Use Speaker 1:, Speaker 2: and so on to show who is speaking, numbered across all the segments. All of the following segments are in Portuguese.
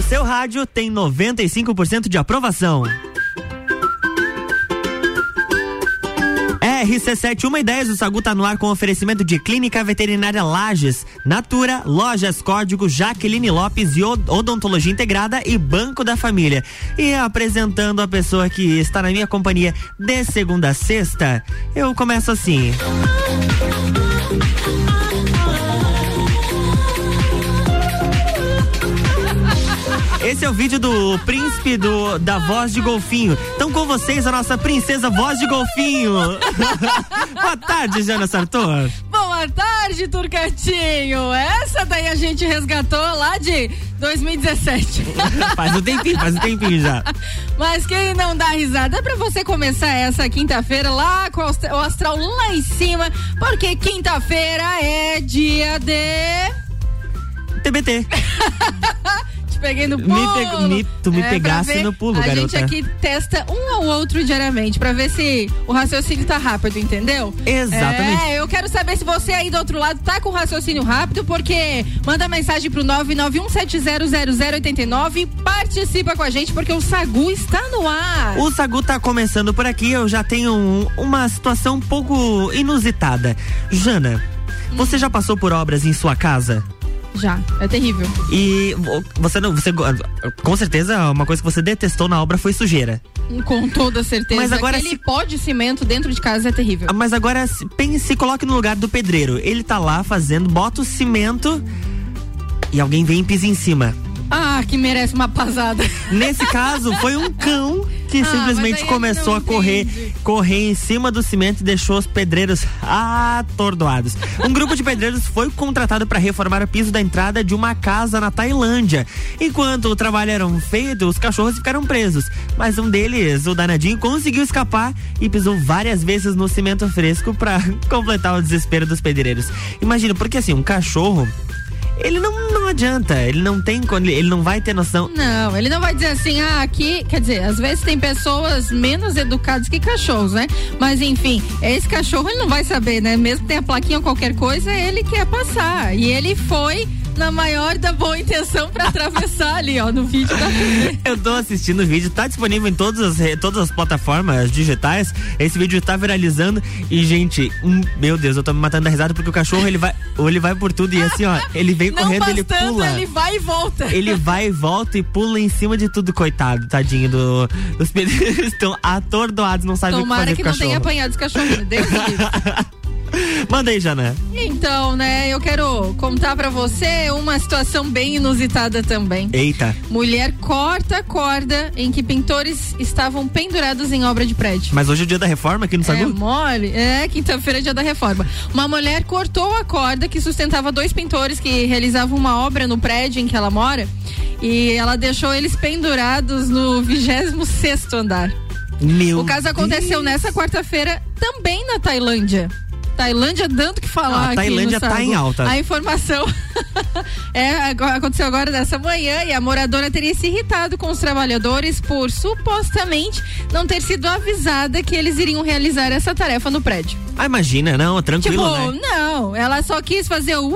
Speaker 1: No seu rádio tem 95% de aprovação. RC7 1 e 10, o Sagu tá no ar com oferecimento de Clínica Veterinária Lages, Natura, Lojas Código, Jaqueline Lopes e Odontologia Integrada e Banco da Família. E apresentando a pessoa que está na minha companhia de segunda a sexta, eu começo assim. Esse é o vídeo do príncipe do, da voz de golfinho. Então com vocês a nossa princesa voz de golfinho. Boa tarde, Jana Sartor.
Speaker 2: Boa tarde, Turcatinho. Essa daí a gente resgatou lá de 2017.
Speaker 1: faz um tempinho, faz um tempinho já.
Speaker 2: Mas quem não dá risada é pra você começar essa quinta-feira lá com o astral lá em cima, porque quinta-feira é dia de.
Speaker 1: TBT.
Speaker 2: peguei no pulo. Me
Speaker 1: me, tu me é, pegasse no pulo,
Speaker 2: a
Speaker 1: garota.
Speaker 2: A gente aqui testa um ao outro diariamente pra ver se o raciocínio tá rápido, entendeu?
Speaker 1: Exatamente.
Speaker 2: É, eu quero saber se você aí do outro lado tá com raciocínio rápido, porque manda mensagem pro 991700089 participa com a gente, porque o Sagu está no ar.
Speaker 1: O Sagu tá começando por aqui, eu já tenho um, uma situação um pouco inusitada. Jana, hum. você já passou por obras em sua casa?
Speaker 2: Já, é terrível.
Speaker 1: E você não, você com certeza uma coisa que você detestou na obra foi sujeira.
Speaker 2: Com toda certeza. Mas agora aquele se... pó de cimento dentro de casa é terrível.
Speaker 1: Ah, mas agora pense, se coloque no lugar do pedreiro. Ele tá lá fazendo, bota o cimento e alguém vem e pisa em cima.
Speaker 2: Ah, que merece uma pasada.
Speaker 1: Nesse caso, foi um cão que ah, simplesmente começou a correr, correr em cima do cimento e deixou os pedreiros atordoados. Um grupo de pedreiros foi contratado para reformar o piso da entrada de uma casa na Tailândia. Enquanto o trabalho era feito, os cachorros ficaram presos. Mas um deles, o danadinho, conseguiu escapar e pisou várias vezes no cimento fresco para completar o desespero dos pedreiros. Imagina, porque assim, um cachorro ele não, não adianta, ele não tem, ele não vai ter noção.
Speaker 2: Não, ele não vai dizer assim, ah, aqui, quer dizer, às vezes tem pessoas menos educadas que cachorros, né? Mas enfim, esse cachorro ele não vai saber, né? Mesmo que tenha plaquinha ou qualquer coisa, ele quer passar. E ele foi na maior da boa intenção para atravessar ali, ó, no vídeo da
Speaker 1: Eu tô assistindo o vídeo, tá disponível em todas as, todas as plataformas digitais. Esse vídeo tá viralizando e, gente, hum, meu Deus, eu tô me matando da risada porque o cachorro, ele vai, ele vai por tudo e assim, ó, ele vem Não correndo, ele pula.
Speaker 2: ele vai e volta.
Speaker 1: Ele vai e volta e pula em cima de tudo, coitado, tadinho do, os pedreiros estão atordoados, não sabem
Speaker 2: Tomara
Speaker 1: o que fazer
Speaker 2: que não tenha apanhado os cachorros, Deus
Speaker 1: Manda aí, Jana.
Speaker 2: Então, né, eu quero contar para você uma situação bem inusitada também.
Speaker 1: Eita.
Speaker 2: Mulher corta a corda em que pintores estavam pendurados em obra de prédio.
Speaker 1: Mas hoje é o dia da reforma aqui no Sagu?
Speaker 2: É mole. É, quinta-feira é dia da reforma. Uma mulher cortou a corda que sustentava dois pintores que realizavam uma obra no prédio em que ela mora e ela deixou eles pendurados no 26 sexto andar.
Speaker 1: Meu
Speaker 2: o caso aconteceu
Speaker 1: Deus.
Speaker 2: nessa quarta-feira também na Tailândia. Tailândia dando que falar. Ah,
Speaker 1: a Tailândia está em alta.
Speaker 2: A informação é, aconteceu agora nessa manhã e a moradora teria se irritado com os trabalhadores por supostamente não ter sido avisada que eles iriam realizar essa tarefa no prédio.
Speaker 1: Ah, imagina, não, tranquilo,
Speaker 2: tipo,
Speaker 1: né?
Speaker 2: não, ela só quis fazer o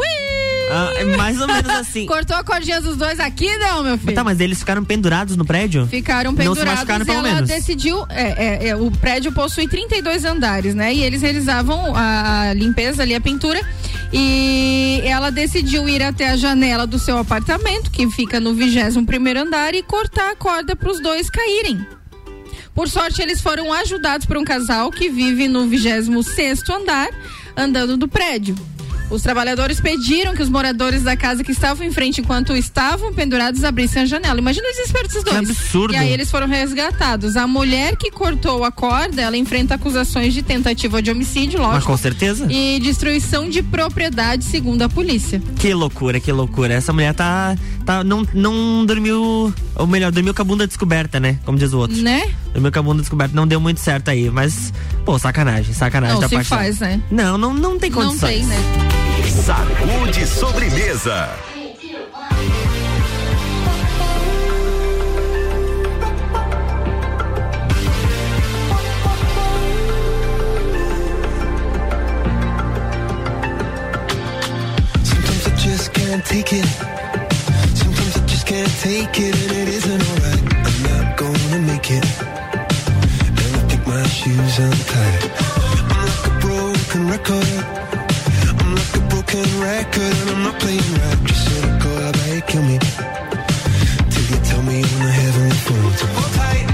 Speaker 1: ah, é mais ou menos assim.
Speaker 2: Cortou a cordinha dos dois aqui, não, meu filho. Mas
Speaker 1: tá, mas eles ficaram pendurados no prédio?
Speaker 2: Ficaram pendurados. Não se machucaram, pelo ela menos. decidiu. É, é, é, o prédio possui 32 andares, né? E eles realizavam a, a limpeza ali, a pintura. E ela decidiu ir até a janela do seu apartamento, que fica no 21 primeiro andar, e cortar a corda para os dois caírem. Por sorte, eles foram ajudados por um casal que vive no 26 sexto andar, andando do prédio. Os trabalhadores pediram que os moradores da casa que estavam em frente enquanto estavam pendurados abrissem a janela. Imagina o desespero desses dois.
Speaker 1: Que absurdo.
Speaker 2: E aí eles foram resgatados. A mulher que cortou a corda, ela enfrenta acusações de tentativa de homicídio, lógico. Mas
Speaker 1: com certeza.
Speaker 2: E destruição de propriedade, segundo a polícia.
Speaker 1: Que loucura, que loucura. Essa mulher tá, tá não, não dormiu, ou melhor, dormiu com a bunda descoberta, né? Como diz o outro.
Speaker 2: Né?
Speaker 1: Dormiu com a bunda descoberta, não deu muito certo aí, mas pô, sacanagem, sacanagem
Speaker 2: não,
Speaker 1: da
Speaker 2: se
Speaker 1: parte.
Speaker 2: faz, né?
Speaker 1: Não, não, não tem condições.
Speaker 2: Não tem, né?
Speaker 3: Sacude sobremesa.
Speaker 4: Sometimes I just can't take it. Sometimes I just can't take naked and it isn't alright. I'm not gonna make it. Shoes untied. I'm like a broken record. I'm like a broken record and I'm not playing right. Just cynical, I bet kill me. Till you tell me on the heavenly phone to hold tight.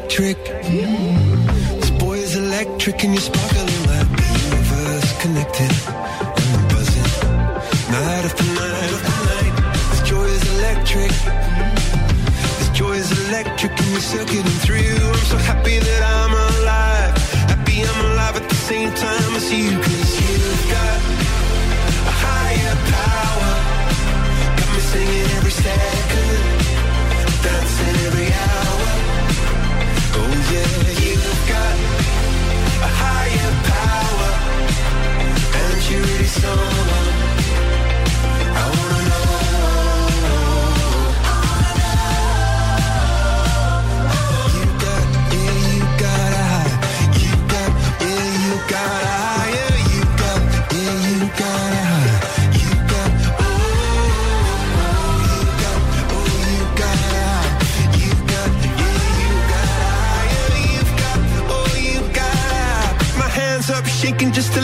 Speaker 4: electric. Mm. This boy is electric, and you're sparkling like the universe connected. And I'm buzzing. Night after night after night. This joy is electric. This joy is electric, and you're circuiting through. I'm so happy that I'm alive. Happy I'm alive at the same time as you,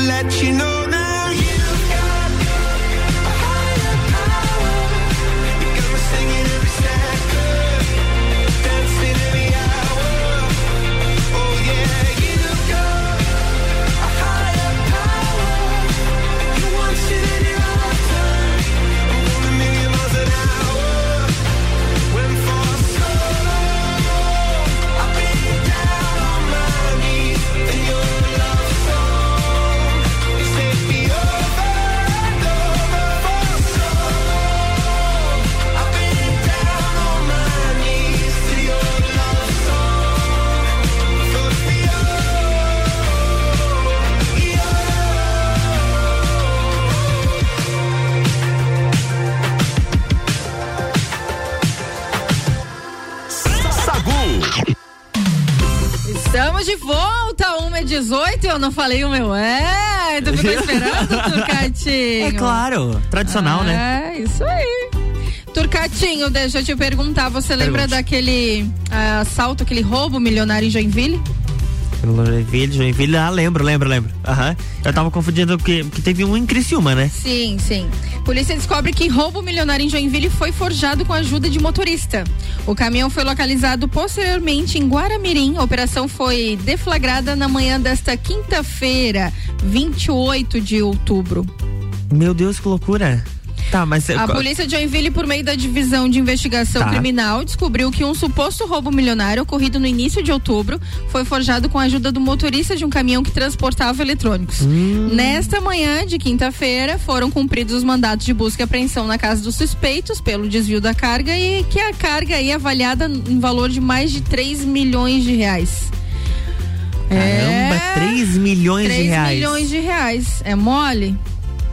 Speaker 4: let you know
Speaker 2: não falei o meu é. Tu ficou esperando, Turcatinho?
Speaker 1: É claro, tradicional, né?
Speaker 2: É, isso aí. Turcatinho, deixa eu te perguntar, você lembra
Speaker 1: Pergunte.
Speaker 2: daquele ah, assalto, aquele roubo milionário em Joinville?
Speaker 1: Joinville, Joinville, ah, lembro, lembro, lembro. Aham. Eu tava confundindo que, que teve um em Criciúma, né?
Speaker 2: Sim, sim. Polícia descobre que roubo milionário em Joinville foi forjado com a ajuda de motorista. O caminhão foi localizado posteriormente em Guaramirim. A operação foi deflagrada na manhã desta quinta-feira, 28 de outubro.
Speaker 1: Meu Deus, que loucura. Tá, mas.
Speaker 2: A polícia de Joinville, por meio da divisão de investigação
Speaker 1: Tá.
Speaker 2: criminal, descobriu que um suposto roubo milionário ocorrido no início de outubro foi forjado com a ajuda do motorista de um caminhão que transportava eletrônicos.
Speaker 1: Hum.
Speaker 2: Nesta manhã de quinta-feira, foram cumpridos os mandatos de busca e apreensão na casa dos suspeitos pelo desvio da carga e que a carga aí é avaliada em valor de mais de 3 milhões de reais.
Speaker 1: Caramba, 3 milhões
Speaker 2: 3
Speaker 1: de reais.
Speaker 2: milhões de reais. É mole?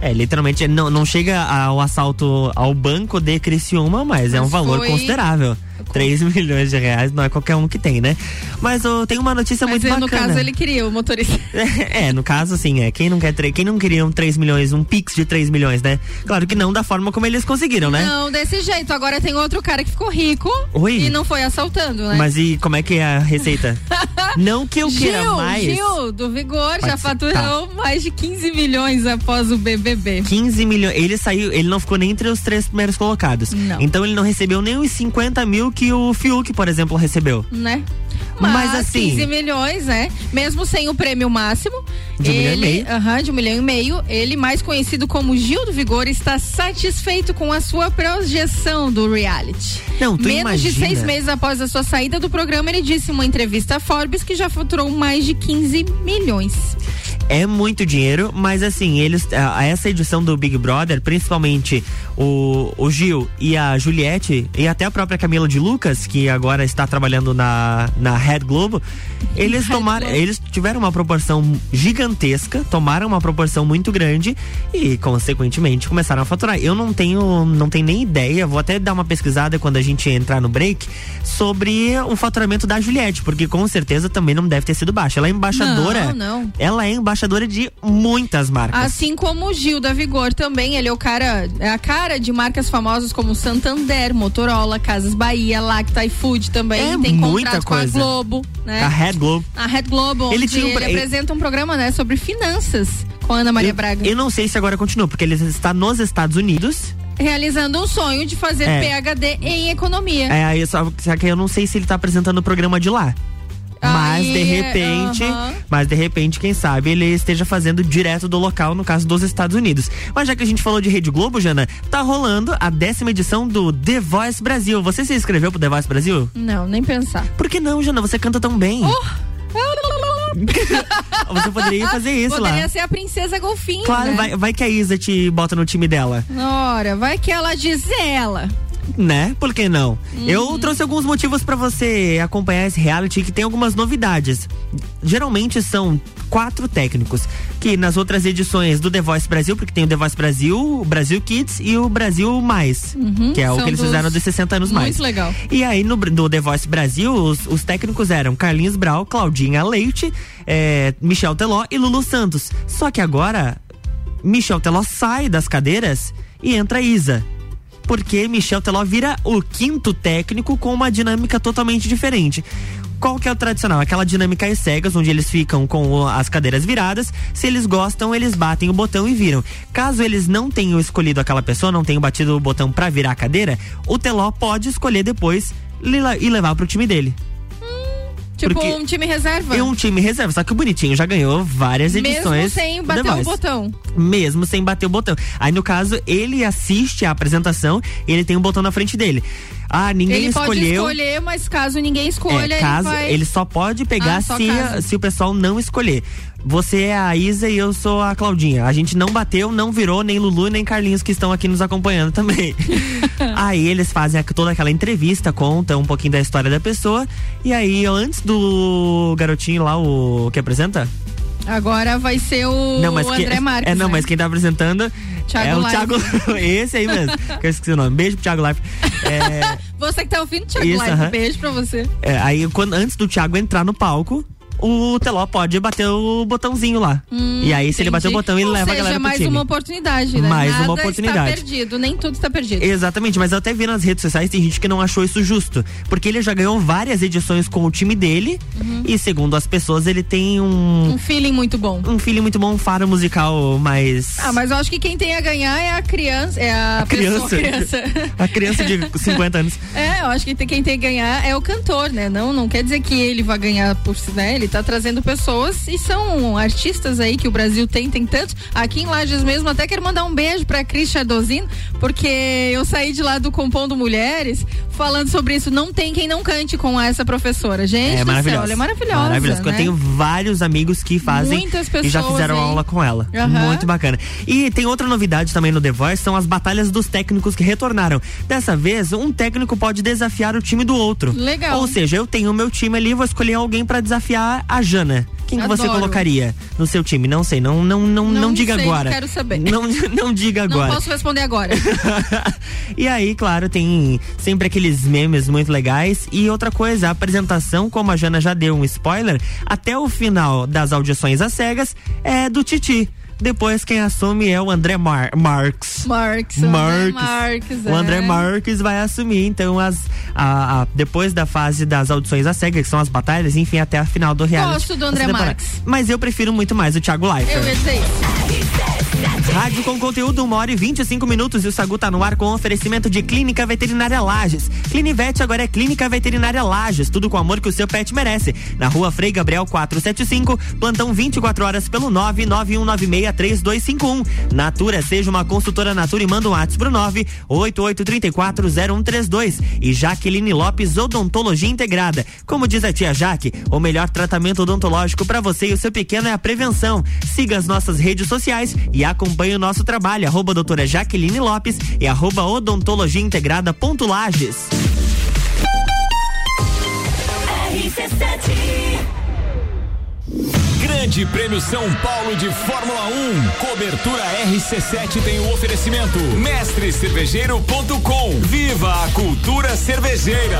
Speaker 1: É, literalmente, não, não chega ao assalto ao banco de Criciúma, mas, é um
Speaker 2: Mas
Speaker 1: valor
Speaker 2: foi-
Speaker 1: considerável. 3 milhões de reais não é qualquer um que tem, né? Mas eu tenho uma notícia
Speaker 2: Mas
Speaker 1: muito
Speaker 2: no
Speaker 1: bacana.
Speaker 2: caso ele queria o motorista.
Speaker 1: É, no caso, assim, é. Quem não quer quem não queria um 3 milhões, um pix de 3 milhões, né? Claro que não da forma como eles conseguiram, né?
Speaker 2: Não, desse jeito. Agora tem outro cara que ficou rico
Speaker 1: Oi?
Speaker 2: e não foi assaltando, né?
Speaker 1: Mas e como é que é a receita? não que eu queira
Speaker 2: Gil,
Speaker 1: mais.
Speaker 2: Gil, do Vigor, já
Speaker 1: Pode ser.
Speaker 2: faturou mais de 15 milhões após o BBB.
Speaker 1: 15 milhões. Ele saiu, ele não ficou nem entre os três primeiros colocados.
Speaker 2: Não.
Speaker 1: Então ele não recebeu nem os 50 mil que o Fiuk, por exemplo, recebeu.
Speaker 2: Né? Mas, Mas assim. 15 milhões, né? Mesmo sem o prêmio máximo.
Speaker 1: De um
Speaker 2: ele,
Speaker 1: milhão e meio.
Speaker 2: Aham, de um milhão e meio. Ele, mais conhecido como Gil do Vigor, está satisfeito com a sua projeção do reality.
Speaker 1: Não, tu
Speaker 2: Menos
Speaker 1: imagina.
Speaker 2: de seis meses após a sua saída do programa, ele disse em uma entrevista a Forbes que já faturou mais de 15 milhões.
Speaker 1: É muito dinheiro, mas assim, eles. A, essa edição do Big Brother, principalmente o, o Gil e a Juliette, e até a própria Camila de Lucas, que agora está trabalhando na, na Red Globo, eles tomaram. Eles tiveram uma proporção gigantesca, tomaram uma proporção muito grande e, consequentemente, começaram a faturar. Eu não tenho, não tenho nem ideia, vou até dar uma pesquisada quando a gente entrar no break sobre o faturamento da Juliette, porque com certeza também não deve ter sido baixo. Ela é embaixadora.
Speaker 2: Não, não.
Speaker 1: Ela é embaixadora de muitas marcas.
Speaker 2: Assim como o Gil da Vigor também, ele é o cara, é a cara de marcas famosas como Santander, Motorola, Casas Bahia, Lacta iFood também.
Speaker 1: É
Speaker 2: tem
Speaker 1: muita
Speaker 2: contrato com a
Speaker 1: coisa.
Speaker 2: Globo, né?
Speaker 1: A Red Globo.
Speaker 2: A Red Globo,
Speaker 1: Ele
Speaker 2: onde
Speaker 1: tinha um
Speaker 2: ele
Speaker 1: ele-
Speaker 2: apresenta um programa, né, sobre finanças com a Ana Maria
Speaker 1: eu,
Speaker 2: Braga.
Speaker 1: eu não sei se agora continua, porque ele está nos Estados Unidos.
Speaker 2: Realizando um sonho de fazer
Speaker 1: É.
Speaker 2: PhD em economia.
Speaker 1: É, aí só, só que eu não sei se ele está apresentando o programa de lá. Mas
Speaker 2: Aí,
Speaker 1: de repente, mas de repente, quem sabe ele esteja fazendo direto do local, no caso dos Estados Unidos. Mas já que a gente falou de Rede Globo, Jana, tá rolando a décima edição do The Voice Brasil. Você se inscreveu pro The Voice Brasil?
Speaker 2: Não, nem pensar.
Speaker 1: Por que não, Jana? Você canta tão bem. Você poderia fazer isso
Speaker 2: Poderia
Speaker 1: lá.
Speaker 2: ser a princesa golfinho,
Speaker 1: Claro,
Speaker 2: né?
Speaker 1: vai, vai que a Isa te bota no time dela.
Speaker 2: Ora, vai que ela diz ela.
Speaker 1: Né? Por que não?
Speaker 2: Uhum.
Speaker 1: Eu trouxe alguns motivos pra você acompanhar esse reality que tem algumas novidades. Geralmente são quatro técnicos, que nas outras edições do The Voice Brasil, porque tem o The Voice Brasil, o Brasil Kids e o Brasil Mais, que é o
Speaker 2: Uhum.
Speaker 1: Que eles fizeram dos 60 anos mais.
Speaker 2: Muito legal.
Speaker 1: E aí no, no The Voice Brasil, os, os técnicos eram Carlinhos Brau, Claudinha Leite, eh, Michel Teló e Lulu Santos. Só que agora, Michel Teló sai das cadeiras e entra a Isa. Porque Michel Teló vira o quinto técnico com uma dinâmica totalmente diferente. Qual que é o tradicional? Aquela dinâmica às cegas, onde eles ficam com o- as cadeiras viradas. Se eles gostam, eles batem o botão e viram. Caso eles não tenham escolhido aquela pessoa, não tenham batido o botão pra virar a cadeira, o Teló pode escolher depois e le- e levar pro time dele.
Speaker 2: Tipo
Speaker 1: Porque
Speaker 2: um time reserva.
Speaker 1: É um time reserva, só que o bonitinho já ganhou várias edições.
Speaker 2: Mesmo sem bater o botão.
Speaker 1: Mesmo sem bater o botão. Aí, no caso, ele assiste a apresentação e ele tem um botão na frente dele. Ah, ninguém
Speaker 2: ele pode
Speaker 1: escolheu.
Speaker 2: escolher, mas caso ninguém escolha,
Speaker 1: é, caso,
Speaker 2: ele vai...
Speaker 1: ele só pode pegar
Speaker 2: Ah, só
Speaker 1: se,
Speaker 2: caso.
Speaker 1: se o pessoal não escolher. Você é a Isa e eu sou a Claudinha. A gente não bateu, não virou nem Lulu nem Carlinhos que estão aqui nos acompanhando também. aí eles fazem toda aquela entrevista, contam um pouquinho da história da pessoa. E aí, antes do garotinho lá, o que apresenta?
Speaker 2: Agora vai ser o
Speaker 1: quem-
Speaker 2: André Marques.
Speaker 1: É, não,
Speaker 2: né?
Speaker 1: mas quem tá apresentando
Speaker 2: Thiago
Speaker 1: é o
Speaker 2: Leifert.
Speaker 1: Thiago. esse aí mesmo. que eu esqueci o nome. Beijo pro Thiago Life. É,
Speaker 2: Você que tá ouvindo, Thiago
Speaker 1: Isso,
Speaker 2: Live,
Speaker 1: aham.
Speaker 2: beijo pra você.
Speaker 1: é, aí, quando, antes do Thiago entrar no palco, o Teló pode bater o botãozinho lá. e aí, se ele bater o
Speaker 2: Hum, Entendi.
Speaker 1: botão, ele
Speaker 2: Ou
Speaker 1: leva
Speaker 2: seja,
Speaker 1: a galera pro
Speaker 2: mais
Speaker 1: time.
Speaker 2: uma oportunidade, né?
Speaker 1: Mais
Speaker 2: Nada
Speaker 1: uma oportunidade.
Speaker 2: está perdido, nem tudo está perdido.
Speaker 1: Exatamente, mas eu até vi nas redes sociais, tem gente que não achou isso justo. Porque ele já ganhou várias edições com o time dele. E segundo as pessoas, ele tem um,
Speaker 2: Um feeling muito bom.
Speaker 1: um filho muito bom, um faro musical mais.
Speaker 2: Ah, mas eu acho que quem tem a ganhar é a criança, é a,
Speaker 1: A
Speaker 2: pessoa,
Speaker 1: criança.
Speaker 2: criança.
Speaker 1: A criança de 50 anos.
Speaker 2: É, eu acho que quem tem que ganhar é o cantor, né? Não, não quer dizer que ele vai ganhar por si, né? Ele tá trazendo pessoas e são artistas aí que o Brasil tem, tem tantos. Aqui em Lages mesmo, até quero mandar um beijo pra Cris Chardozino, porque eu saí de lá do Compondo Mulheres falando sobre isso. Não tem quem não cante com essa professora. Gente,
Speaker 1: É
Speaker 2: do céu,
Speaker 1: maravilhosa.
Speaker 2: ela é maravilhosa.
Speaker 1: Maravilhosa.
Speaker 2: Né?
Speaker 1: Eu tenho vários amigos que fazem
Speaker 2: Muitas
Speaker 1: e já
Speaker 2: pessoas
Speaker 1: fizeram
Speaker 2: aí.
Speaker 1: aula com ela.
Speaker 2: Aham.
Speaker 1: Muito bacana. E tem outra novidade também no The Voice, são as batalhas dos técnicos que retornaram. Dessa vez, um técnico pode desafiar o time do outro.
Speaker 2: Legal.
Speaker 1: Ou seja, eu tenho o meu time ali, vou escolher alguém pra desafiar a Jana. Quem que você colocaria no seu time? Não sei, não não não, não,
Speaker 2: Não
Speaker 1: diga
Speaker 2: sei,
Speaker 1: agora.
Speaker 2: não quero saber.
Speaker 1: Não, não diga
Speaker 2: Não
Speaker 1: agora.
Speaker 2: posso responder agora.
Speaker 1: e aí, claro, tem sempre aqueles memes muito legais. E outra coisa, a apresentação, como a Jana já deu um spoiler, até o final das audições às cegas é do Titi. Depois quem assume é o André Mar Marques.
Speaker 2: Marques.
Speaker 1: Marques.
Speaker 2: Marques.
Speaker 1: O André
Speaker 2: é.
Speaker 1: Marques vai assumir, então, as, a, a- depois da fase das audições às cegas, que são as batalhas, enfim, até a final do reality.
Speaker 2: Gosto do André. Marques.
Speaker 1: Mas eu prefiro muito mais o Thiago Leifert.
Speaker 2: Eu ia dizer isso.
Speaker 1: Rádio com conteúdo uma hora e 25 minutos e o Sagu tá no ar com oferecimento de Clínica Veterinária Lages. Clinivete agora é Clínica Veterinária Lages, tudo com o amor que o seu pet merece. Na rua Frei Gabriel 475, plantão 24 horas pelo 991963251. Natura, seja uma consultora Natura e manda um WhatsApp pro 988340132. E Jaqueline Lopes Odontologia Integrada. Como diz a tia Jaque, o melhor tratamento odontológico para você e o seu pequeno é a prevenção. Siga as nossas redes sociais e acompanhe o nosso trabalho, arroba doutora Jaqueline Lopes e arroba odontologia integrada ponto Lages.
Speaker 3: Grande Prêmio São Paulo de Fórmula 1. Cobertura RC7 tem o oferecimento. Mestrecervejeiro.com. Viva a cultura cervejeira.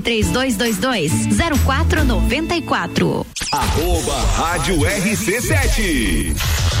Speaker 5: 3222 0494.
Speaker 3: Arroba Rádio RC7.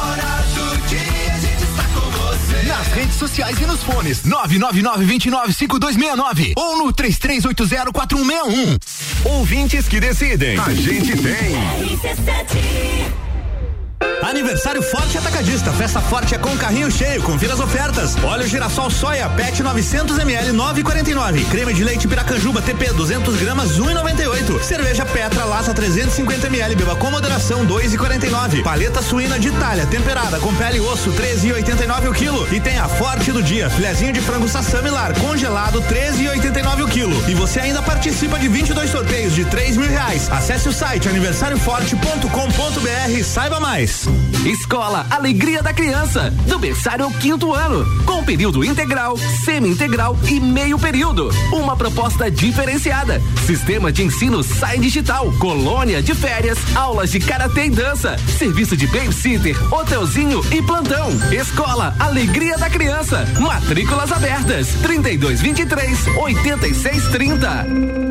Speaker 6: Nas redes sociais e nos fones. 999-295269 ou no 33804161.
Speaker 3: Ouvintes que decidem. A gente tem.
Speaker 6: Aniversário Forte Atacadista. Festa Forte é com carrinho cheio. Confira as ofertas. Óleo girassol soia PET 900 ml 9,49. Creme de leite Piracanjuba TP 200 gramas 1,98. Cerveja Petra Laça 350 ml. Beba com moderação 2,49. Paleta suína de Itália temperada com pele e osso 13,89 o quilo. E tem a Forte do dia. Filezinho de frango sassamilar congelado 13,89 o quilo. E você ainda participa de 22 sorteios de 3 mil reais. Acesse o site aniversarioforte.com.br e saiba mais.
Speaker 7: Escola Alegria da Criança, do berçário ao quinto ano, com período integral, semi-integral e meio período. Uma proposta diferenciada. Sistema de ensino Sai Digital, colônia de férias, aulas de karatê e dança, serviço de babysitter, hotelzinho e plantão. Escola Alegria da Criança, matrículas abertas, 3223 8630.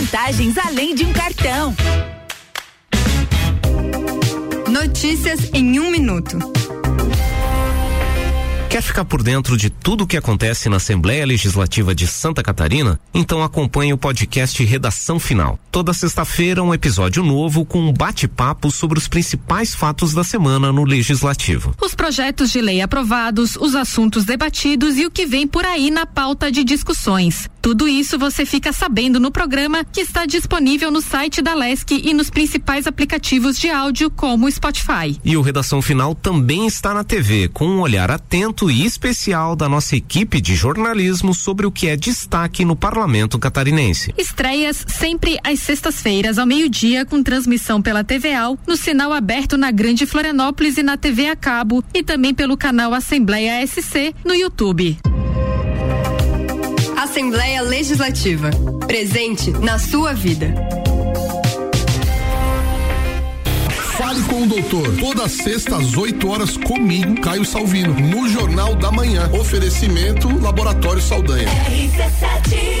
Speaker 8: Vantagens além de um cartão.
Speaker 9: Notícias em um minuto. Quer ficar por dentro de tudo o que acontece na Assembleia Legislativa de Santa Catarina? Então acompanhe o podcast Redação Final. Toda sexta-feira um episódio novo com um bate-papo sobre os principais fatos da semana no Legislativo.
Speaker 10: Os projetos de lei aprovados, os assuntos debatidos e o que vem por aí na pauta de discussões. Tudo isso você fica sabendo no programa que está disponível no site da Lesc e nos principais aplicativos de áudio como o Spotify.
Speaker 9: E o Redação Final também está na TV, com um olhar atento e especial da nossa equipe de jornalismo sobre o que é destaque no parlamento catarinense.
Speaker 10: Estreias sempre às sextas-feiras ao meio-dia com transmissão pela TVAL, no sinal aberto na Grande Florianópolis e na TV a cabo e também pelo canal Assembleia SC no YouTube.
Speaker 11: Assembleia Legislativa. Presente na sua vida.
Speaker 12: Fale com o doutor. Toda sexta às 8 horas comigo, Caio Salvino, no Jornal da Manhã. Oferecimento Laboratório Saldanha.
Speaker 4: RC7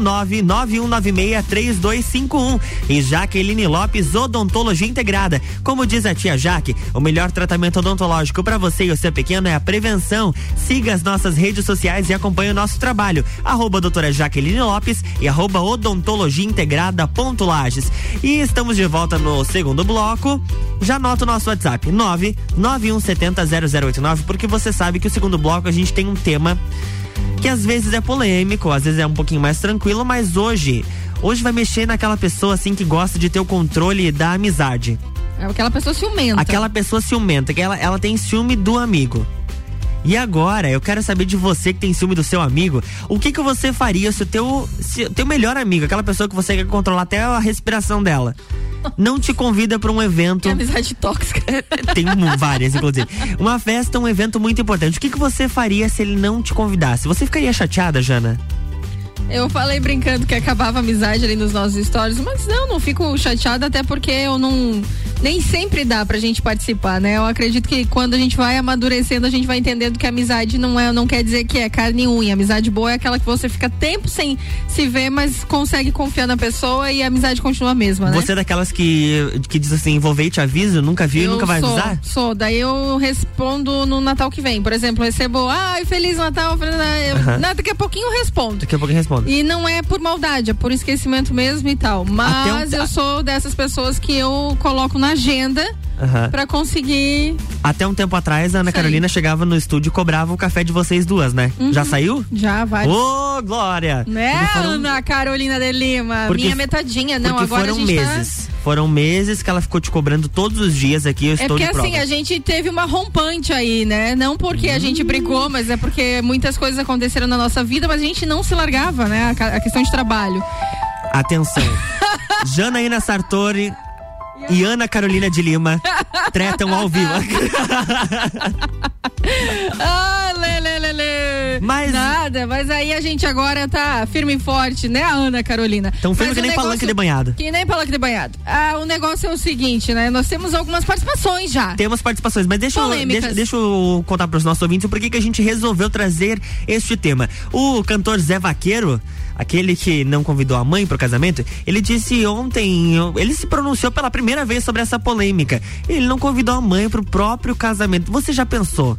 Speaker 1: 991963251. E Jaqueline Lopes, Odontologia Integrada. Como diz a tia Jaque, o melhor tratamento odontológico para você e o seu pequeno é a prevenção. Siga as nossas redes sociais e acompanhe o nosso trabalho. Arroba doutora Jaqueline Lopes e arroba odontologia integrada ponto Lages. E estamos de volta no segundo bloco. Já anota o nosso WhatsApp, 991700089, porque você sabe que o segundo bloco a gente tem um tema que às vezes é polêmico, às vezes é um pouquinho mais tranquilo, mas hoje, hoje vai mexer naquela pessoa assim que gosta de ter o controle da amizade.
Speaker 2: É aquela pessoa ciumenta.
Speaker 1: Aquela pessoa ciumenta, que ela, ela tem ciúme do amigo. E agora, eu quero saber de você que tem ciúme do seu amigo, o que que você faria se o teu, se o teu melhor amigo, aquela pessoa que você quer controlar até a respiração dela, não te convida para um evento.
Speaker 2: Que amizade tóxica.
Speaker 1: Tem um- várias, inclusive. Uma festa, um evento muito importante. O que que você faria se ele não te convidasse? Você ficaria chateada, Jana?
Speaker 2: Eu falei brincando que acabava a amizade ali nos nossos stories, mas não, não fico chateada, até porque eu não. Nem sempre dá pra gente participar, né? Eu acredito que quando a gente vai amadurecendo, a gente vai entendendo que a amizade não é, não quer dizer que é carne e unha. Amizade boa é aquela que você fica tempo sem se ver, mas consegue confiar na pessoa e a amizade continua a mesma, né?
Speaker 1: Você é daquelas que, que diz assim, vou ver e te aviso, nunca vi e
Speaker 2: Eu
Speaker 1: nunca vai
Speaker 2: sou,
Speaker 1: avisar?
Speaker 2: Sou, daí eu respondo no Natal que vem. Por exemplo, recebo, ai, Feliz Natal, Feliz Natal. Eu- Daqui a pouquinho eu respondo.
Speaker 1: Daqui a pouco eu respondo.
Speaker 2: E não é por maldade, é por esquecimento mesmo e tal. Mas
Speaker 1: um-
Speaker 2: eu sou dessas pessoas que eu coloco na agenda
Speaker 1: Aham.
Speaker 2: pra conseguir.
Speaker 1: Até um tempo atrás, a Ana. Carolina chegava no estúdio e cobrava o café de vocês duas, né?
Speaker 2: Uhum.
Speaker 1: Já saiu?
Speaker 2: Já vai.
Speaker 1: Ô, Glória!
Speaker 2: Né,
Speaker 1: Porque foram-
Speaker 2: Ana Carolina de Lima?
Speaker 1: Porque-
Speaker 2: minha metadinha. Não,
Speaker 1: porque
Speaker 2: agora
Speaker 1: foram
Speaker 2: a gente
Speaker 1: meses. Foram meses que ela ficou te cobrando todos os dias aqui, eu
Speaker 2: tá. É
Speaker 1: estou
Speaker 2: porque
Speaker 1: de prova.
Speaker 2: assim, a gente teve uma rompante aí, né? Não porque a gente brigou, mas é porque muitas coisas aconteceram na nossa vida, mas a gente não se largava, né? A questão de trabalho.
Speaker 1: Atenção. Janaína Sartori e Ana Carolina de Lima tretam ao vivo.
Speaker 2: Ah, lê, lê, lê, lê.
Speaker 1: Mas-
Speaker 2: Nada, mas aí a gente agora tá firme e forte, né, a Ana Carolina?
Speaker 1: Tão firme
Speaker 2: Mas
Speaker 1: que nem
Speaker 2: negócio-
Speaker 1: palanque de banhado.
Speaker 2: Que nem palanque de banhado. Ah, o negócio é o seguinte, né? Nós temos algumas participações já.
Speaker 1: Temos participações, mas deixa eu, deixa, deixa eu contar para os nossos ouvintes por que a gente resolveu trazer este tema. O cantor Zé Vaqueiro, aquele que não convidou a mãe pro casamento, ele disse ontem, ele se pronunciou pela primeira vez sobre essa polêmica. Ele não convidou a mãe pro próprio casamento. Você já pensou?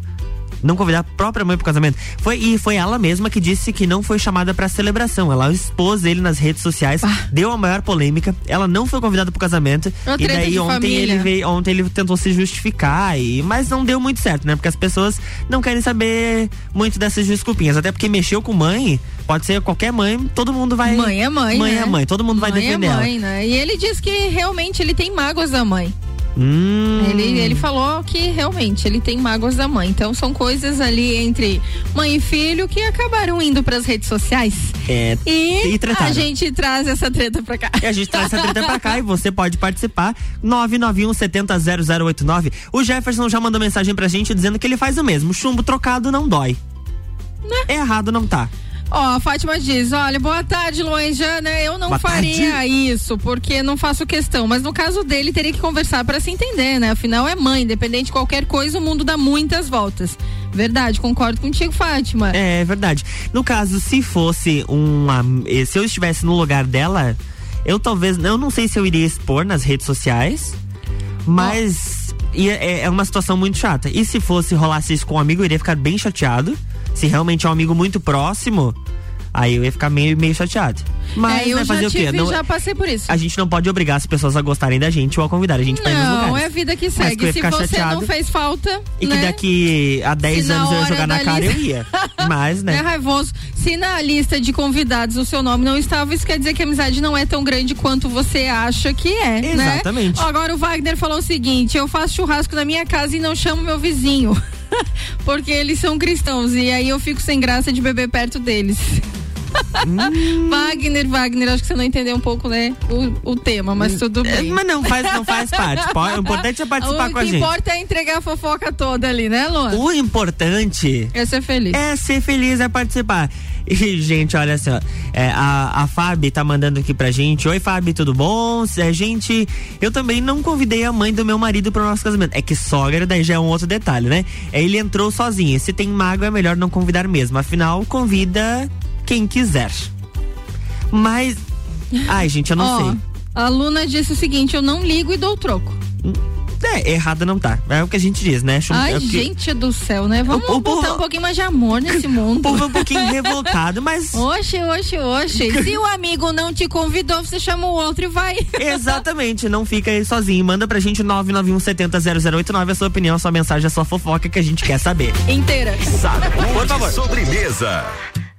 Speaker 1: Não convidar a própria mãe pro casamento. Foi, e foi ela mesma que disse que não foi chamada pra celebração. Ela expôs ele nas redes sociais, deu a maior polêmica. Ela não foi convidada pro casamento.
Speaker 2: Uma
Speaker 1: e daí ontem
Speaker 2: família.
Speaker 1: ele veio, ontem ele tentou se justificar, e, mas não deu muito certo, né? Porque as pessoas não querem saber muito dessas desculpinhas. Até porque mexeu com mãe, pode ser qualquer mãe, todo mundo vai.
Speaker 2: Mãe é mãe,
Speaker 1: Mãe
Speaker 2: né?
Speaker 1: é mãe, todo mundo vai
Speaker 2: mãe
Speaker 1: defender
Speaker 2: é
Speaker 1: ela.
Speaker 2: mãe, né? E ele diz que realmente ele tem mágoas da mãe.
Speaker 1: Hum.
Speaker 2: Ele, ele falou que realmente ele tem mágoas da mãe. Então são coisas ali entre mãe e filho que acabaram indo para as redes sociais.
Speaker 1: É,
Speaker 2: E,
Speaker 1: e
Speaker 2: a gente traz essa treta pra cá.
Speaker 1: E a gente traz essa treta pra cá e você pode participar. 991 70 0089. O Jefferson já mandou mensagem pra gente dizendo que ele faz o mesmo. Chumbo trocado não dói. Errado não tá.
Speaker 2: Ó, a Fátima diz: olha, boa tarde, Luanjana. Eu não
Speaker 1: Boa
Speaker 2: faria isso, porque não faço questão. Mas no caso dele, teria que conversar para se entender, né? Afinal, é mãe, independente de qualquer coisa, o mundo dá muitas voltas. Verdade, concordo contigo, Fátima.
Speaker 1: É verdade. No caso, se fosse uma. eh, Se eu estivesse no lugar dela, eu talvez. Eu não sei se eu iria expor nas redes sociais, mas. ia- é, é uma situação muito chata. E se fosse rolasse isso com um amigo, eu iria ficar bem chateado. Se realmente é um amigo muito próximo, aí eu ia ficar meio, meio chateado. Mas
Speaker 2: é, eu
Speaker 1: né,
Speaker 2: já
Speaker 1: fazer o quê? Não-
Speaker 2: já passei por isso.
Speaker 1: a gente não pode obrigar as pessoas a gostarem da gente ou a convidar a gente pra ir nos
Speaker 2: Não,
Speaker 1: lugares.
Speaker 2: é a vida que
Speaker 1: que eu
Speaker 2: segue.
Speaker 1: ia
Speaker 2: Se você
Speaker 1: chateado.
Speaker 2: não fez falta,
Speaker 1: E que
Speaker 2: né?
Speaker 1: daqui a 10
Speaker 2: Se na
Speaker 1: anos eu ia jogar na cara, eu
Speaker 2: lista-
Speaker 1: ia. Mas, né?
Speaker 2: É raivoso. Se na lista de convidados o seu nome não estava, isso quer dizer que a amizade não é tão grande quanto você acha que é, né?
Speaker 1: Exatamente.
Speaker 2: Ó, Agora o Wagner falou o seguinte: eu faço churrasco na minha casa e não chamo meu vizinho. Porque eles são cristãos e aí eu fico sem graça de beber perto deles.
Speaker 1: Hum.
Speaker 2: Wagner, Wagner, acho que você não entendeu um pouco, né? O, o tema, mas tudo
Speaker 1: É,
Speaker 2: bem.
Speaker 1: Mas não faz, não faz parte. O importante é participar
Speaker 2: o
Speaker 1: com a
Speaker 2: que
Speaker 1: gente.
Speaker 2: importa é entregar a fofoca toda ali, né, Luan?
Speaker 1: O importante
Speaker 2: É ser feliz.
Speaker 1: é ser feliz, é participar. E, gente, olha só, é, a, a Fábio tá mandando aqui pra gente. Oi, Fábio, tudo bom? É, gente, eu também não convidei a mãe do meu marido pro nosso casamento. É que sogra, daí já é um outro detalhe, né? É, ele entrou sozinho. Se tem mago, é melhor não convidar mesmo. Afinal, convida quem quiser. Mas. Ai, gente, eu não
Speaker 2: Ó,
Speaker 1: sei.
Speaker 2: A Luna disse o seguinte: eu não ligo e dou troco.
Speaker 1: É, errado não tá. É o que a gente diz, né? Chum-
Speaker 2: Ai,
Speaker 1: é que-
Speaker 2: gente do céu, né? Vamos
Speaker 1: O- o
Speaker 2: botar
Speaker 1: povo-
Speaker 2: um pouquinho mais de amor nesse mundo.
Speaker 1: O povo é um pouquinho revoltado, mas.
Speaker 2: Oxe, oxe, oxe. Se o amigo não te convidou, você chama o outro e vai.
Speaker 1: Exatamente, não fica aí sozinho. Manda pra gente 991 70 0089 a sua opinião, a sua mensagem, a sua fofoca que a gente quer saber.
Speaker 2: Inteira.
Speaker 1: Por favor.
Speaker 3: Sobremesa.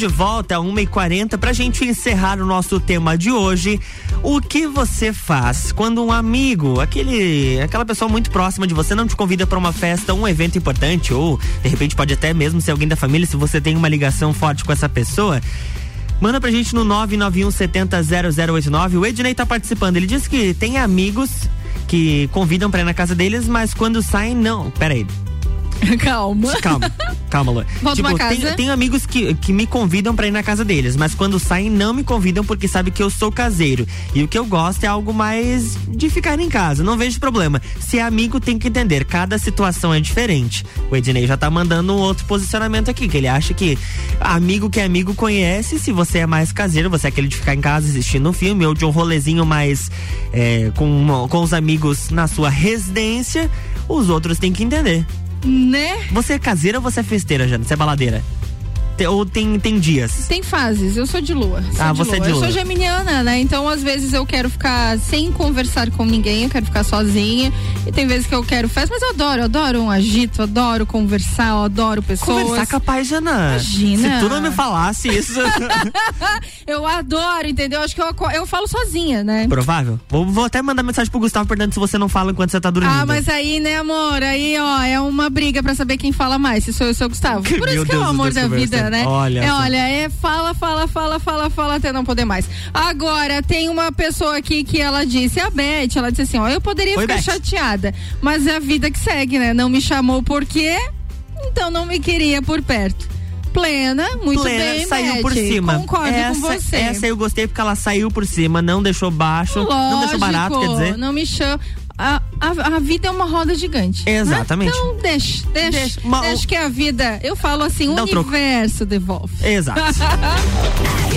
Speaker 13: de
Speaker 1: volta a 1h40 pra gente encerrar o nosso tema de hoje. O que você faz quando um amigo, aquele, aquela pessoa muito próxima de você, não te convida para uma festa, um evento importante, ou de repente pode até mesmo ser alguém da família, se você tem uma ligação forte com essa pessoa? Manda pra gente no 991 70 0089. O Ednei tá participando. Ele disse que tem amigos que convidam pra ir na casa deles, mas quando saem, não. Pera aí.
Speaker 2: Calma.
Speaker 1: Calma, calma, Lu.
Speaker 2: Volta
Speaker 1: tipo. Tem, tem amigos que, que me convidam pra ir na casa deles, mas quando saem não me convidam porque sabe que eu sou caseiro. E o que eu gosto é algo mais de ficar em casa. Não vejo problema. Se é amigo, tem que entender. Cada situação é diferente. O Ednei já tá mandando um outro posicionamento aqui, que ele acha que amigo que é amigo conhece. Se você é mais caseiro, você é aquele de ficar em casa assistindo um filme ou de um rolezinho mais é, com, com os amigos na sua residência, os outros têm que entender.
Speaker 2: Né?
Speaker 1: Você é caseira ou você é festeira, Jana? Você é baladeira? Te- ou tem, tem dias?
Speaker 2: Tem fases, eu sou de lua. sou
Speaker 1: Ah, você é de
Speaker 2: Eu
Speaker 1: lua.
Speaker 2: sou geminiana, né? Então, às vezes eu quero ficar sem conversar com ninguém, eu quero ficar sozinha. E tem vezes que eu quero festa, mas eu adoro, eu adoro um agito, eu adoro conversar, eu adoro pessoas.
Speaker 1: Conversar capaz, Jana.
Speaker 2: Imagina.
Speaker 1: Se tu não me falasse isso.
Speaker 2: eu adoro, entendeu? Acho que eu, eu falo sozinha, né?
Speaker 1: Provável. Vou, vou até mandar mensagem pro Gustavo perguntando se você não fala enquanto você tá dormindo.
Speaker 2: Ah, mas aí, né, amor? Aí, ó, é uma briga pra saber quem fala mais, se sou eu ou se é o Gustavo. Por
Speaker 1: Meu
Speaker 2: isso que é
Speaker 1: Deus,
Speaker 2: o amor da vida. Né?
Speaker 1: Olha
Speaker 2: é, olha, é fala, fala, fala, fala, fala até não poder mais. Agora, tem uma pessoa aqui que ela disse, a Beth, ela disse assim, ó, eu poderia
Speaker 1: Oi,
Speaker 2: ficar
Speaker 1: Beth.
Speaker 2: chateada, mas é a vida que segue, né? Não me chamou por quê? Então não me queria por perto. Plena, muito
Speaker 1: Plena,
Speaker 2: bem,
Speaker 1: saiu
Speaker 2: Beth.
Speaker 1: por cima.
Speaker 2: Concordo
Speaker 1: essa,
Speaker 2: com você.
Speaker 1: Essa eu gostei porque ela saiu por cima, não deixou baixo, não deixou barato, quer dizer.
Speaker 2: Não me chama. A, a, a vida é uma roda gigante. né?
Speaker 1: Exatamente.
Speaker 2: Então deixa, deixa, deixa,
Speaker 1: uma-
Speaker 2: que a vida, eu falo assim, o
Speaker 1: o troco.
Speaker 2: universo devolve.
Speaker 1: Exato.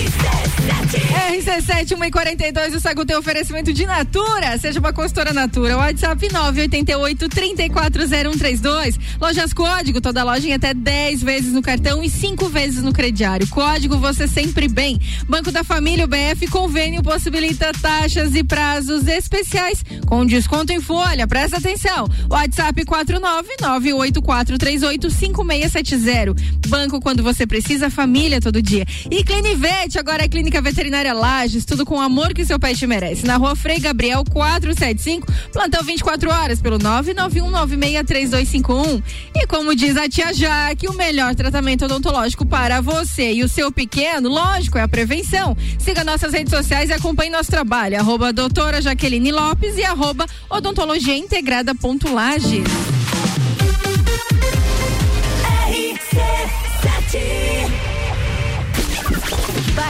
Speaker 2: RC7 142, o Sagu tem oferecimento de Natura. Seja uma consultora Natura. WhatsApp 988 340132. Lojas Código, toda loja em até 10 vezes no cartão e 5 vezes no crediário. Código você sempre bem. Banco da Família, o BF Convênio possibilita taxas e prazos especiais com desconto em folha. Presta atenção. WhatsApp 49984385670. Banco quando você precisa, família todo dia. E Clinivete, agora é Clínica Veterinária Lages, tudo com o amor que seu pet merece. Na rua Frei Gabriel 475, plantão 24 horas pelo 991963251. E como diz a tia Jaque, o melhor tratamento odontológico para você e o seu pequeno, lógico, é a prevenção. Siga nossas redes sociais e acompanhe nosso trabalho. Arroba doutora Jaqueline Lopes e arroba odontologia integrada ponto Lages.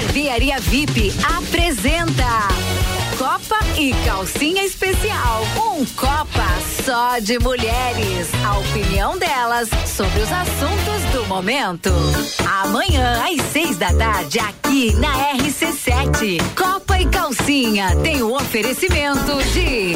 Speaker 5: Barbearia VIP apresenta Copa e Calcinha Especial. Um Copa só de mulheres. A opinião delas sobre os assuntos do momento. Amanhã, às seis da tarde, aqui na RC7. Copa e Calcinha tem o oferecimento de.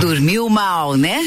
Speaker 5: Dormiu mal, né?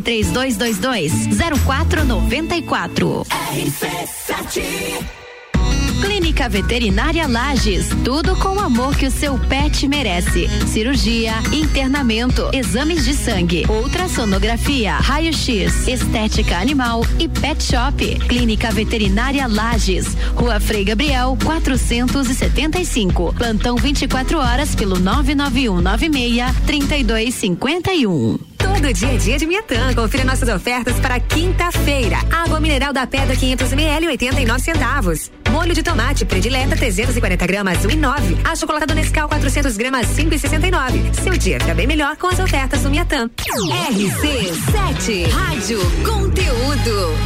Speaker 14: 3222 0494.
Speaker 5: RC7 Clínica Veterinária Lages, tudo com o amor que o seu pet merece. Cirurgia, internamento, exames de sangue, ultrassonografia, raio-x, estética animal e pet shop. Clínica Veterinária Lages, Rua Frei Gabriel, 475. Plantão 24 horas pelo 991 96 3251.
Speaker 8: Todo dia é dia de Miatã. Confira nossas ofertas para quinta-feira. Água mineral da Pedra 500 ml 89 centavos. Molho de tomate predileta 340 gramas 1,9. A chocolate Nescau 400 gramas 5,69. Seu dia fica bem melhor com as ofertas do Miatã. RC7 Rádio Conteúdo.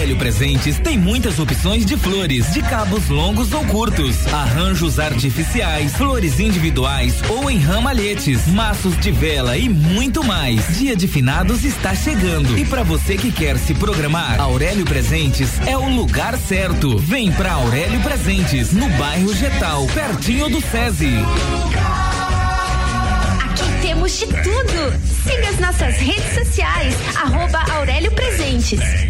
Speaker 15: Aurélio Presentes tem muitas opções de flores, de cabos longos ou curtos, arranjos artificiais, flores individuais ou em ramalhetes, maços de vela e muito mais. Dia de finados está chegando e para você que quer se programar, Aurélio Presentes é o lugar certo. Vem pra Aurélio Presentes, no bairro Getal, pertinho do SESI.
Speaker 16: Aqui temos de tudo. Siga as nossas redes sociais, arroba Aurélio Presentes.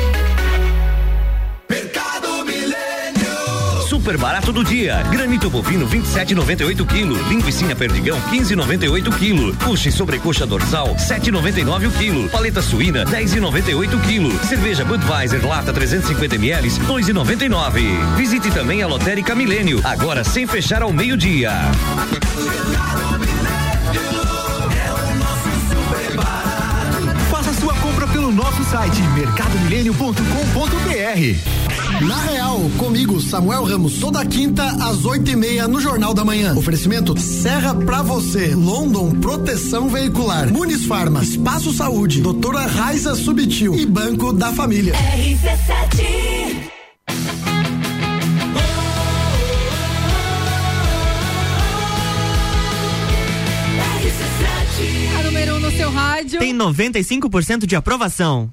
Speaker 17: Super barato do dia. Granito bovino 27,98 kg. Linguiça perdigão 15,98 kg. Coxa e sobrecoxa dorsal 7,99 o quilo. Paleta suína 10,98 kg. Cerveja Budweiser lata 350 ml 2,99. Visite também a Lotérica Milênio. Agora sem fechar ao meio-dia.
Speaker 18: Faça sua compra pelo nosso site mercadomilênio.com.br. Na Real, comigo, Samuel Ramos, toda quinta às oito e meia no Jornal da Manhã. Oferecimento Serra pra você, London Proteção Veicular, Muniz Farma, Espaço Saúde, Doutora Raiza Subtil e Banco da Família.
Speaker 8: RC7
Speaker 1: Tem 95% de aprovação.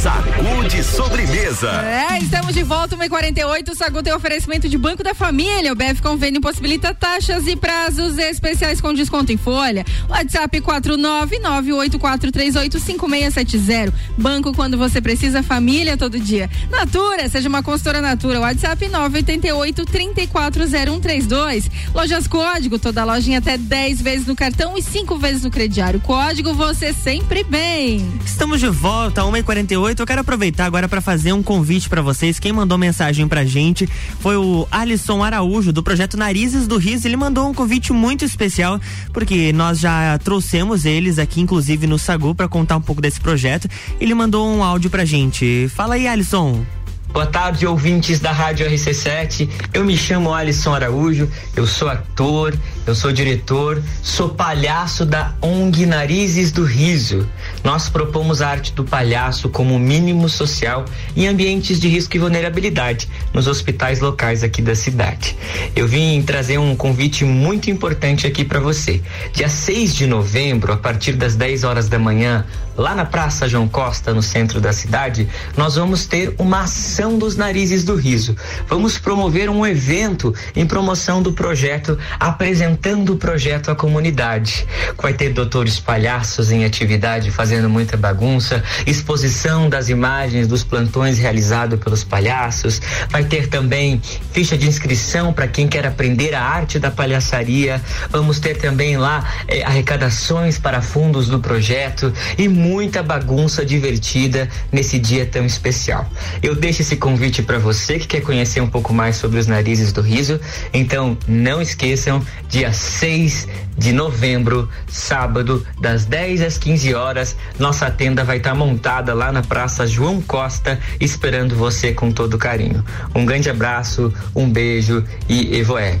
Speaker 3: Sacude sobremesa.
Speaker 2: É, estamos de volta, 1h48. O Sagu tem oferecimento de Banco da Família. O BF Convênio possibilita taxas e prazos especiais com desconto em folha. WhatsApp 49984385670. Banco quando você precisa, família todo dia. Natura, seja uma consultora Natura. WhatsApp 988 340132. Lojas Código, toda loja em até 10 vezes no cartão e 5 vezes no crediário. Código você sempre bem.
Speaker 1: Estamos de volta, 1h48. Eu quero aproveitar agora para fazer um convite para vocês. Quem mandou mensagem pra gente foi o Alisson Araújo, do projeto Narizes do Riso. Ele mandou um convite muito especial, porque nós já trouxemos eles aqui, inclusive no Sagu, para contar um pouco desse projeto. Ele mandou um áudio pra gente. Fala aí, Alisson.
Speaker 19: Boa tarde, ouvintes da Rádio RC7. Eu me chamo Alisson Araújo, eu sou ator, eu sou diretor, sou palhaço da ONG Narizes do Riso. Nós propomos a arte do palhaço como mínimo social em ambientes de risco e vulnerabilidade, nos hospitais locais aqui da cidade. Eu vim trazer um convite muito importante aqui para você. Dia 6 de novembro, a partir das 10 horas da manhã, lá na Praça João Costa, no centro da cidade, nós vamos ter uma ação dos Narizes do Riso. Vamos promover um evento em promoção do projeto, apresentando o projeto à comunidade. Vai ter doutores palhaços em atividade fazendo muita bagunça, exposição das imagens dos plantões realizados pelos palhaços. Vai ter também ficha de inscrição para quem quer aprender a arte da palhaçaria. Vamos ter também lá eh, arrecadações para fundos do projeto e muita bagunça divertida nesse dia tão especial. Eu deixo esse convite para você que quer conhecer um pouco mais sobre os narizes do riso. Então, não esqueçam, dia dia 6 de novembro, sábado, das 10 às 15 horas. Nossa tenda vai estar tá montada lá na Praça João Costa, esperando você com todo carinho. Um grande abraço, um beijo e Evoé.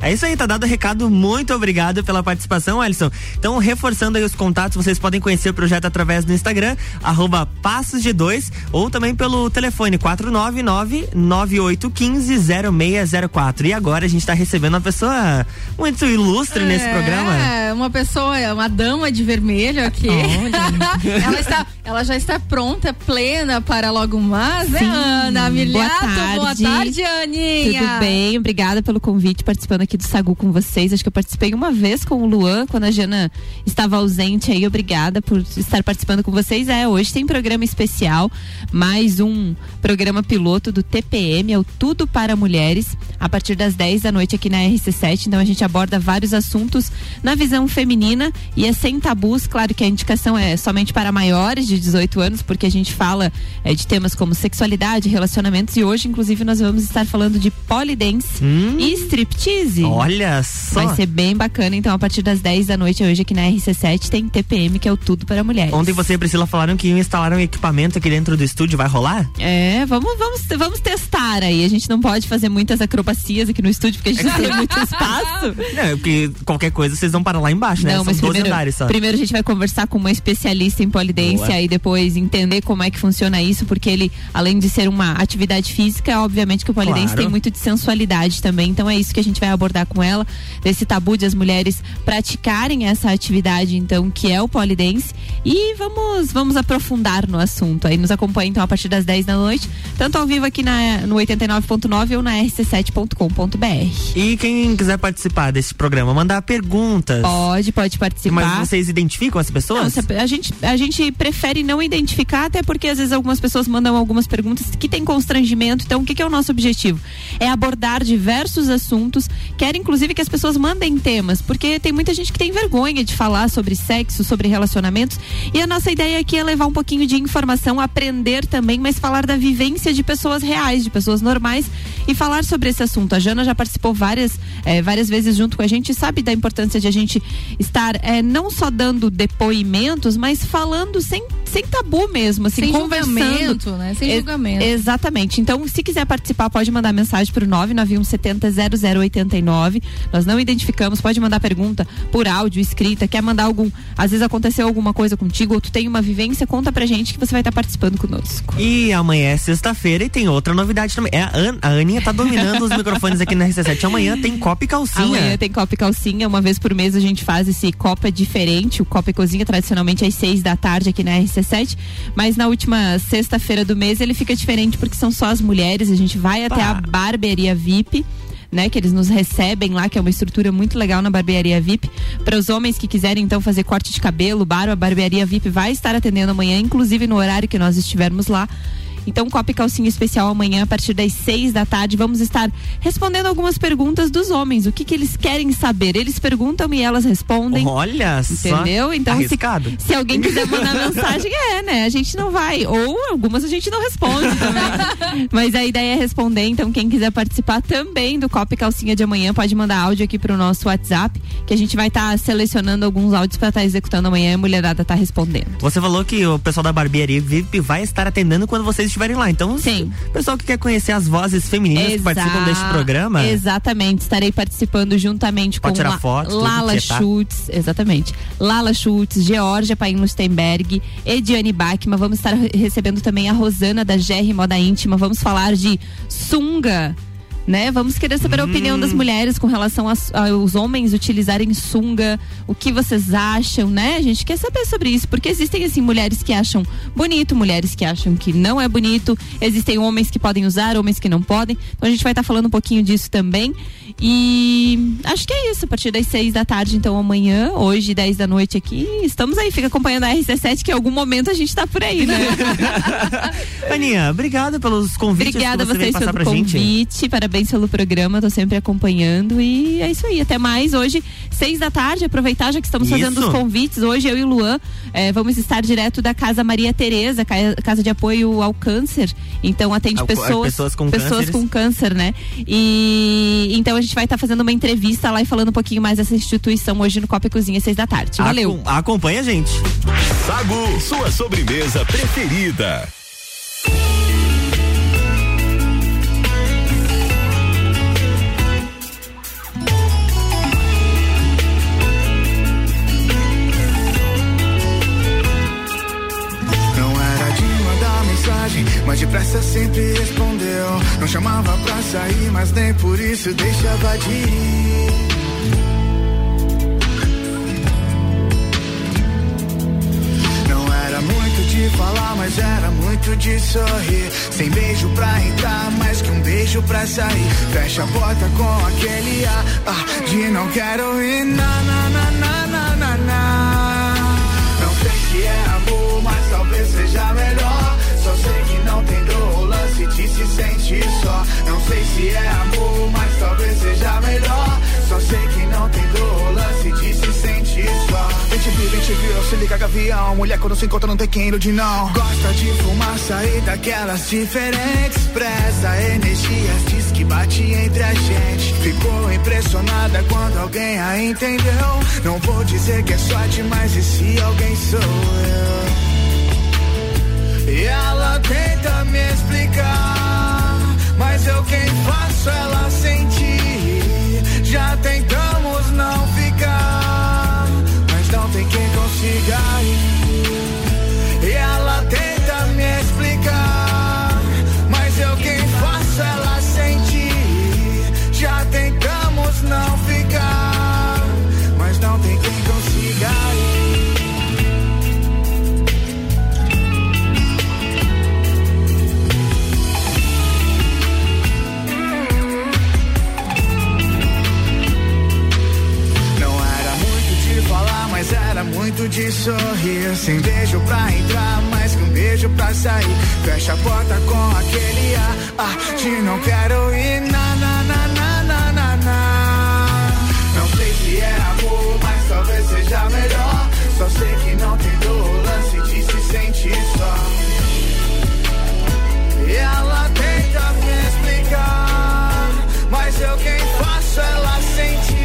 Speaker 1: É isso aí, tá dado o recado. Muito obrigado pela participação, Alisson. Então, reforçando aí os contatos, vocês podem conhecer o projeto através do Instagram, arroba Passos de Dois, ou também pelo telefone 499-9815-0604. E agora a gente tá recebendo uma pessoa muito ilustre é, nesse programa.
Speaker 2: É, uma pessoa, uma dama de vermelho aqui. ela, está, ela já está pronta, plena para logo mais, né, Ana Milhato? Boa tarde. Boa tarde, Aninha.
Speaker 20: Tudo bem? Obrigada pelo convite, participando aqui do Sagu com vocês. Acho que eu participei uma vez com o Luan, quando a Jana estava ausente aí. Obrigada por estar participando com vocês. É, hoje tem programa especial, mais um programa piloto do TPM, é o Tudo para Mulheres, a partir das 10 da noite aqui na RC7. Então a gente aborda vários assuntos na visão feminina e é sem tabus. Claro que a indicação é somente para maiores de 18 anos, porque a gente fala é, de temas como sexualidade, relacionamentos e hoje, inclusive, nós vamos estar falando de polidense hum. e striptease.
Speaker 1: Olha só.
Speaker 20: Vai ser bem bacana. Então, a partir das 10 da noite hoje aqui na RC7 tem TPM, que é o Tudo para Mulheres.
Speaker 1: Ontem você e Priscila falaram que iam instalar um equipamento aqui dentro do estúdio. Vai rolar?
Speaker 20: É, vamos, vamos, vamos testar aí. A gente não pode fazer muitas acrobacias aqui no estúdio porque a gente não tem muito espaço.
Speaker 1: Não, porque qualquer coisa vocês vão para lá embaixo, né? Não, São mas primeiro, andares só.
Speaker 20: Primeiro a gente vai conversar com uma especialista em polidência e depois entender como é que funciona isso, porque ele, além de ser uma atividade física, obviamente que o polidense claro. tem muito de sensualidade também. Então é isso que a gente vai abordar com ela desse tabu de as mulheres praticarem essa atividade, então, que é o polidense. E vamos, vamos aprofundar no assunto. Aí nos acompanha então a partir das 10 da noite, tanto ao vivo aqui na, no 89.9 ou na rc7.com.br.
Speaker 1: E quem quiser participar desse programa, mandar perguntas.
Speaker 20: Pode, pode participar.
Speaker 1: Mas vocês identificam as pessoas?
Speaker 20: Não, a gente, a gente prefere não identificar, até porque às vezes algumas pessoas mandam algumas perguntas que tem constrangimento. Então, o que, que é o nosso objetivo? É abordar diversos assuntos, quer inclusive que as pessoas mandem temas, porque tem muita gente que tem vergonha de falar sobre sexo, sobre relacionamentos. E a nossa ideia aqui é levar um pouquinho de informação, aprender também, mas falar da vivência de pessoas reais, de pessoas normais e falar sobre esse assunto. A Jana já participou várias, é, várias vezes junto com a gente e sabe da importância de a gente estar é, não só dando depoimentos, mas falando sem, sem tabu mesmo, assim,
Speaker 2: sem
Speaker 20: conversando.
Speaker 2: Julgamento, né? Sem julgamento.
Speaker 20: Exatamente. Então, se quiser participar, pode mandar mensagem para o 991 70 0089. Nós não identificamos, pode mandar pergunta por áudio, escrita, quer mandar algum. Às vezes aconteceu alguma coisa contigo, ou tu tem uma vivência, conta pra gente que você vai estar participando conosco.
Speaker 1: E amanhã é sexta-feira e tem outra novidade também. É a, An a Aninha tá dominando os microfones aqui na RC7. Amanhã tem Copa e Calcinha.
Speaker 20: Amanhã tem Copa e Calcinha. Uma vez por mês a gente faz esse Copa diferente. O Copa e Cozinha, tradicionalmente às seis da tarde aqui na RC7. Mas na última sexta-feira do mês ele fica diferente porque são só as mulheres. A gente vai até a barbearia VIP né? Que eles nos recebem lá, que é uma estrutura muito legal na barbearia VIP. Para os homens que quiserem então fazer corte de cabelo, barba, a barbearia VIP vai estar atendendo amanhã, inclusive no horário que nós estivermos lá. Então, Copa e Calcinha Especial amanhã, a partir das seis da tarde, vamos estar respondendo algumas perguntas dos homens. O que, que eles querem saber? Eles perguntam e elas respondem.
Speaker 1: Olha
Speaker 20: Entendeu? Então,
Speaker 1: se,
Speaker 20: se, alguém quiser mandar mensagem, é, né? A gente não vai. Ou algumas a gente não responde também. Mas a ideia é responder. Então, quem quiser participar também do Copa e Calcinha de amanhã, pode mandar áudio aqui pro nosso WhatsApp, que a gente vai estar tá selecionando alguns áudios para estar tá executando amanhã e a mulherada tá respondendo.
Speaker 1: Você falou que o pessoal da barbearia VIP vai estar atendendo quando vocês estiverem lá. Então, Sim. o pessoal que quer conhecer as vozes femininas Exa que participam deste programa.
Speaker 20: Exatamente. Estarei participando juntamente
Speaker 1: Pode
Speaker 20: com
Speaker 1: tirar La foto,
Speaker 20: Lala Schultz. Exatamente. Lala Schultz, Georgia Paim Lustenberg, Ediane Bachmann. Vamos estar recebendo também a Rosana da GR Moda Íntima. Vamos falar de sunga né? Vamos querer saber a opinião das hum. mulheres com relação aos homens utilizarem sunga, o que vocês acham, né? A gente quer saber sobre isso, porque existem assim mulheres que acham bonito, mulheres que acham que não é bonito, existem homens que podem usar, homens que não podem. Então a gente vai estar tá falando um pouquinho disso também. E acho que é isso, a partir das seis da tarde, então amanhã, hoje, dez da noite aqui, estamos aí, fica acompanhando a RC7, que em algum momento a gente tá por aí, né?
Speaker 1: Aninha, obrigada pelos convites
Speaker 20: Obrigada
Speaker 1: que você
Speaker 20: a vocês
Speaker 1: pelo
Speaker 20: convite, parabéns Parabéns pelo programa, tô sempre acompanhando e é isso aí. Até mais hoje, seis da tarde. Aproveitar já que estamos fazendo
Speaker 1: Isso.
Speaker 20: os convites. Hoje eu e o Luan eh, vamos estar direto da Casa Maria Tereza, ca- Casa de Apoio ao Câncer. Então atende
Speaker 1: Ao-
Speaker 20: pessoas,
Speaker 1: pessoas com
Speaker 20: pessoas
Speaker 1: cânceres.
Speaker 20: com câncer, né? E então a gente vai estar fazendo uma entrevista lá e falando um pouquinho mais dessa instituição hoje no Copa e Cozinha, seis da tarde. Valeu.
Speaker 1: Acom- acompanha a gente.
Speaker 21: Sagu, sua sobremesa preferida.
Speaker 22: Depressa sempre respondeu. Não chamava pra sair, mas nem por isso deixava de ir. Não era muito de falar, mas era muito de sorrir. Sem beijo pra entrar, mais que um beijo pra sair. Fecha a porta com aquele ar ah, de não quero ir. Na, na, na, na, na, na, na. Não sei se é amor, mas talvez seja melhor. De se sentir só. Não sei se é amor, mas talvez seja melhor. Só sei que não tem dor, lance de se sentir só. Vem te vi, vem te viu, se liga gavião. Mulher quando se encontra não tem quem ilude não. Gosta de fumar, sair daquelas diferentes. Presta energias, diz que bate entre a gente. Ficou impressionada quando alguém a entendeu. Não vou dizer que é sorte, mas e se alguém sou eu? E ela tenta me explicar, mas eu quem faço ela sentir. Já tentamos de sorrir. Sem beijo pra entrar, mais que um beijo pra sair. Fecha a porta com aquele ar, ah, de não quero ir. Na, na, na, na, na, na, na. Não sei se é amor, mas talvez seja melhor. Só sei que não tem dor, lance de se sentir só. E ela tenta me explicar, mas eu quem faço ela sentir.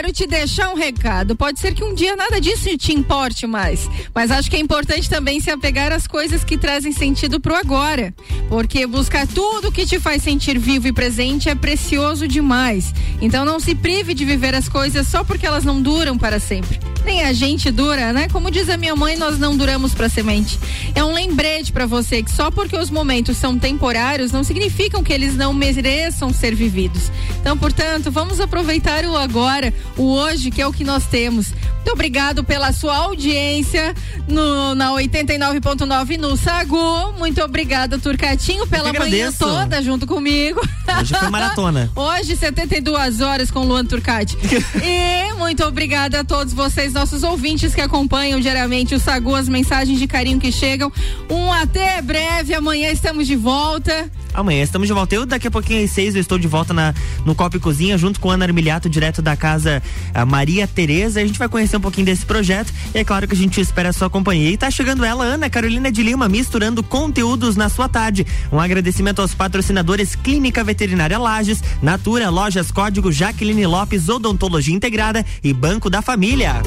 Speaker 2: Quero te deixar um recado. Pode ser que um dia nada disso te importe mais, mas acho que é importante também se apegar às coisas que trazem sentido pro agora, porque buscar tudo que te faz sentir vivo e presente é precioso demais. Então não se prive de viver as coisas só porque elas não duram para sempre. Nem a gente dura, né? Como diz a minha mãe, nós não duramos para semente. É um lembrete para você que só porque os momentos são temporários não significam que eles não mereçam ser vividos. Então, portanto, vamos aproveitar o agora, o hoje, que é o que nós temos. Muito obrigado pela sua audiência no, na 89.9 no Sagu. Muito obrigada, Turcatinho, pela manhã toda junto comigo.
Speaker 1: Hoje foi maratona.
Speaker 2: Hoje, 72 horas com Luan Turcati. e muito obrigada a todos vocês, nossos ouvintes que acompanham diariamente o Sagu, as mensagens de carinho que chegam. Um até breve, amanhã estamos de volta.
Speaker 1: Amanhã estamos de volta. Eu, daqui a pouquinho, às seis, eu estou de volta na, no Copa e Cozinha, junto com Ana Armiliato, direto da casa Maria Tereza. A gente vai conhecer um pouquinho desse projeto. E é claro que a gente espera a sua companhia. E tá chegando ela, Ana Carolina de Lima, misturando conteúdos na sua tarde. Um agradecimento aos patrocinadores Clínica Veterinária Lages, Natura, Lojas Código Jaqueline Lopes, Odontologia Integrada e Banco da Família.